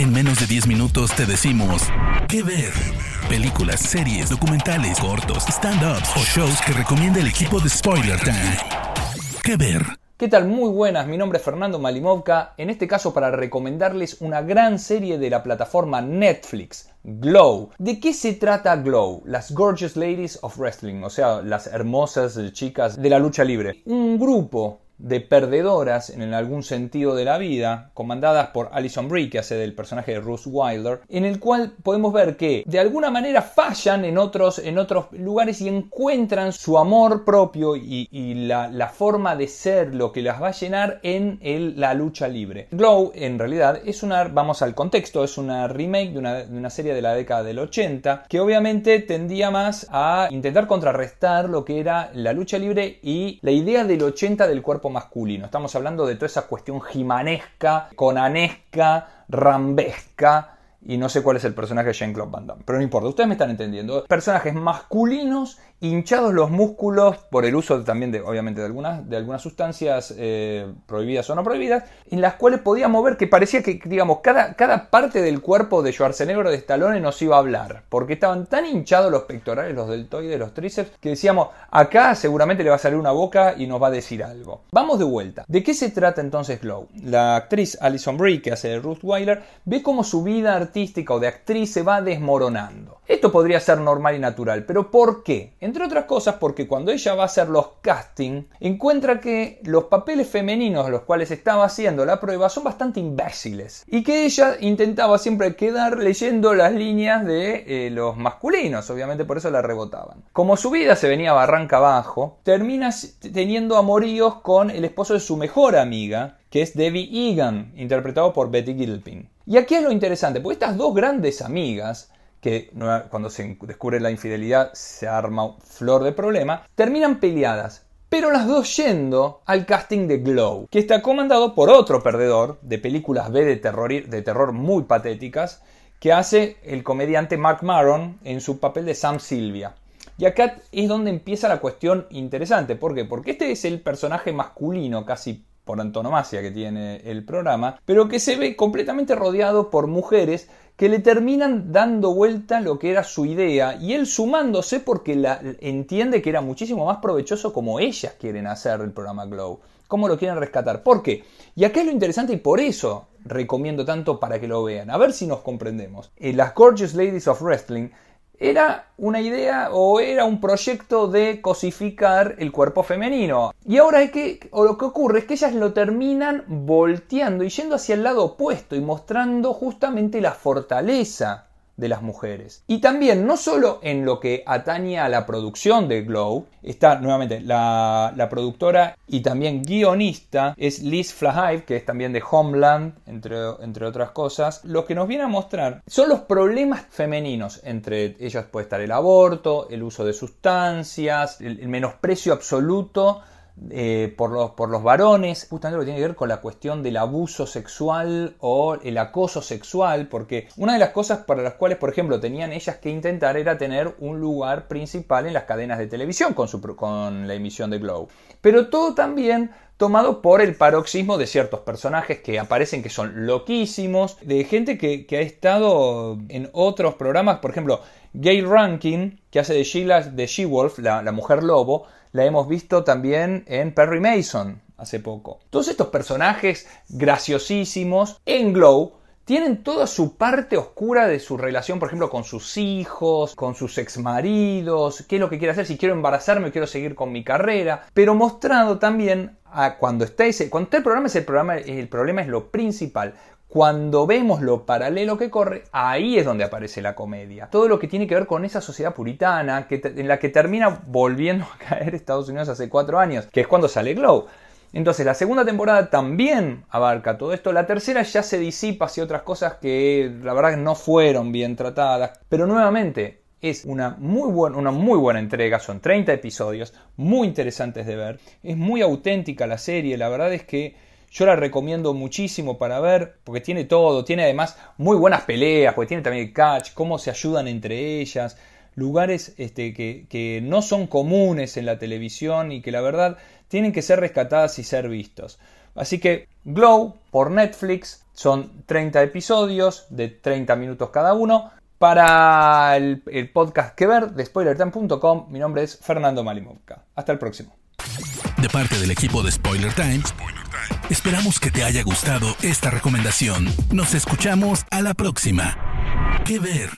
En menos de 10 minutos te decimos qué ver. Películas, series, documentales, cortos, stand-ups o shows que recomienda el equipo de Spoiler Time. ¿Qué ver? ¿Qué tal? Muy buenas, mi nombre es Fernando Malimovka, en este caso para recomendarles una gran serie de la plataforma Netflix, Glow. ¿De qué se trata Glow? Las Gorgeous Ladies of Wrestling, o sea, las hermosas chicas de la lucha libre. Un grupo de perdedoras en algún sentido de la vida, comandadas por Alison Brie, que hace del personaje de Ruth Wilder, en el cual podemos ver que de alguna manera fallan en otros, en otros lugares y encuentran su amor propio y, la, forma de ser lo que las va a llenar en la lucha libre. Glow, en realidad, es una, vamos al contexto, es una remake de una, de una serie de la década del 80, que obviamente tendía más a intentar contrarrestar lo que era la lucha libre y la idea del 80 del cuerpo masculino. Estamos hablando de toda esa cuestión jimanesca, conanesca, rambesca. Y no sé cuál es el personaje de Jean-Claude Van Damme. Pero no importa, ustedes me están entendiendo. Personajes masculinos hinchados los músculos por el uso también de, obviamente, de algunas, de algunas sustancias eh, prohibidas o no prohibidas, en las cuales podíamos ver que parecía que, digamos, cada, cada parte del cuerpo de Schwarzenegger o de Stallone nos iba a hablar, porque estaban tan hinchados los pectorales, los deltoides, los tríceps, que decíamos, acá seguramente le va a salir una boca y nos va a decir algo. Vamos de vuelta. ¿De qué se trata entonces Glow? La actriz Alison Brie, que hace de Ruth Weiler, ve cómo su vida artística o de actriz se va desmoronando. Esto podría ser normal y natural, pero ¿por qué? Entre otras cosas porque cuando ella va a hacer los castings, encuentra que los papeles femeninos a los cuales estaba haciendo la prueba son bastante imbéciles. Y que ella intentaba siempre quedar leyendo las líneas de eh, los masculinos, obviamente por eso la rebotaban. Como su vida se venía barranca abajo, termina teniendo amoríos con el esposo de su mejor amiga, que es Debbie Egan, interpretado por Betty Gilpin. Y aquí es lo interesante, porque estas dos grandes amigas que cuando se descubre la infidelidad se arma flor de problema, terminan peleadas. Pero las dos yendo al casting de Glow, que está comandado por otro perdedor de películas B de terror, de terror muy patéticas, que hace el comediante Mark Maron en su papel de Sam Silvia. Y acá es donde empieza la cuestión interesante. ¿Por qué? Porque este es el personaje masculino casi por antonomasia que tiene el programa, pero que se ve completamente rodeado por mujeres que le terminan dando vuelta lo que era su idea y él sumándose porque la, entiende que era muchísimo más provechoso como ellas quieren hacer el programa Glow, cómo lo quieren rescatar. ¿Por qué? Y acá es lo interesante y por eso recomiendo tanto para que lo vean, a ver si nos comprendemos. Eh, las Gorgeous Ladies of Wrestling era una idea o era un proyecto de cosificar el cuerpo femenino. Y ahora es que, o lo que ocurre es que ellas lo terminan volteando y yendo hacia el lado opuesto y mostrando justamente la fortaleza de las mujeres. Y también, no solo en lo que atañe a la producción de Glow, está nuevamente la, productora y también guionista es Liz Flahive, que es también de Homeland, entre, entre otras cosas. Lo que nos viene a mostrar son los problemas femeninos. Entre ellas puede estar el aborto, el uso de sustancias, el menosprecio absoluto eh, por, los, por los varones, justamente lo que tiene que ver con la cuestión del abuso sexual o el acoso sexual, porque una de las cosas para las cuales, por ejemplo, tenían ellas que intentar era tener un lugar principal en las cadenas de televisión con, su, con la emisión de Glow. Pero todo también tomado por el paroxismo de ciertos personajes que aparecen que son loquísimos, de gente que, ha estado en otros programas, por ejemplo, Gail Rankin, que hace de Sheila de She-Wolf, la, mujer lobo, la hemos visto también en Perry Mason hace poco. Todos estos personajes graciosísimos en Glow tienen toda su parte oscura de su relación, por ejemplo, con sus hijos, con sus exmaridos, qué es lo que quiere hacer, si quiero embarazarme, quiero seguir con mi carrera, pero mostrado también a cuando está ese, cuando está el programa es el programa, el problema es lo principal. Cuando vemos lo paralelo que corre, ahí es donde aparece la comedia. Todo lo que tiene que ver con esa sociedad puritana en la que termina volviendo a caer Estados Unidos hace cuatro años, que es cuando sale Glow. Entonces la segunda temporada también abarca todo esto. La tercera ya se disipa hacia otras cosas que la verdad no fueron bien tratadas. Pero nuevamente es una muy, una muy buena entrega. Son 30 episodios muy interesantes de ver. Es muy auténtica la serie. La verdad es que yo la recomiendo muchísimo para ver, porque tiene todo, tiene además muy buenas peleas, porque tiene también el catch, cómo se ayudan entre ellas, lugares este, que, que no son comunes en la televisión y que la verdad tienen que ser rescatadas y ser vistos. Así que Glow por Netflix son 30 episodios de 30 minutos cada uno. Para el, podcast que ver de spoilertime.com, mi nombre es Fernando Malimovka. Hasta el próximo. De parte del equipo de Spoiler Times, esperamos que te haya gustado esta recomendación. Nos escuchamos a la próxima. ¿Qué ver?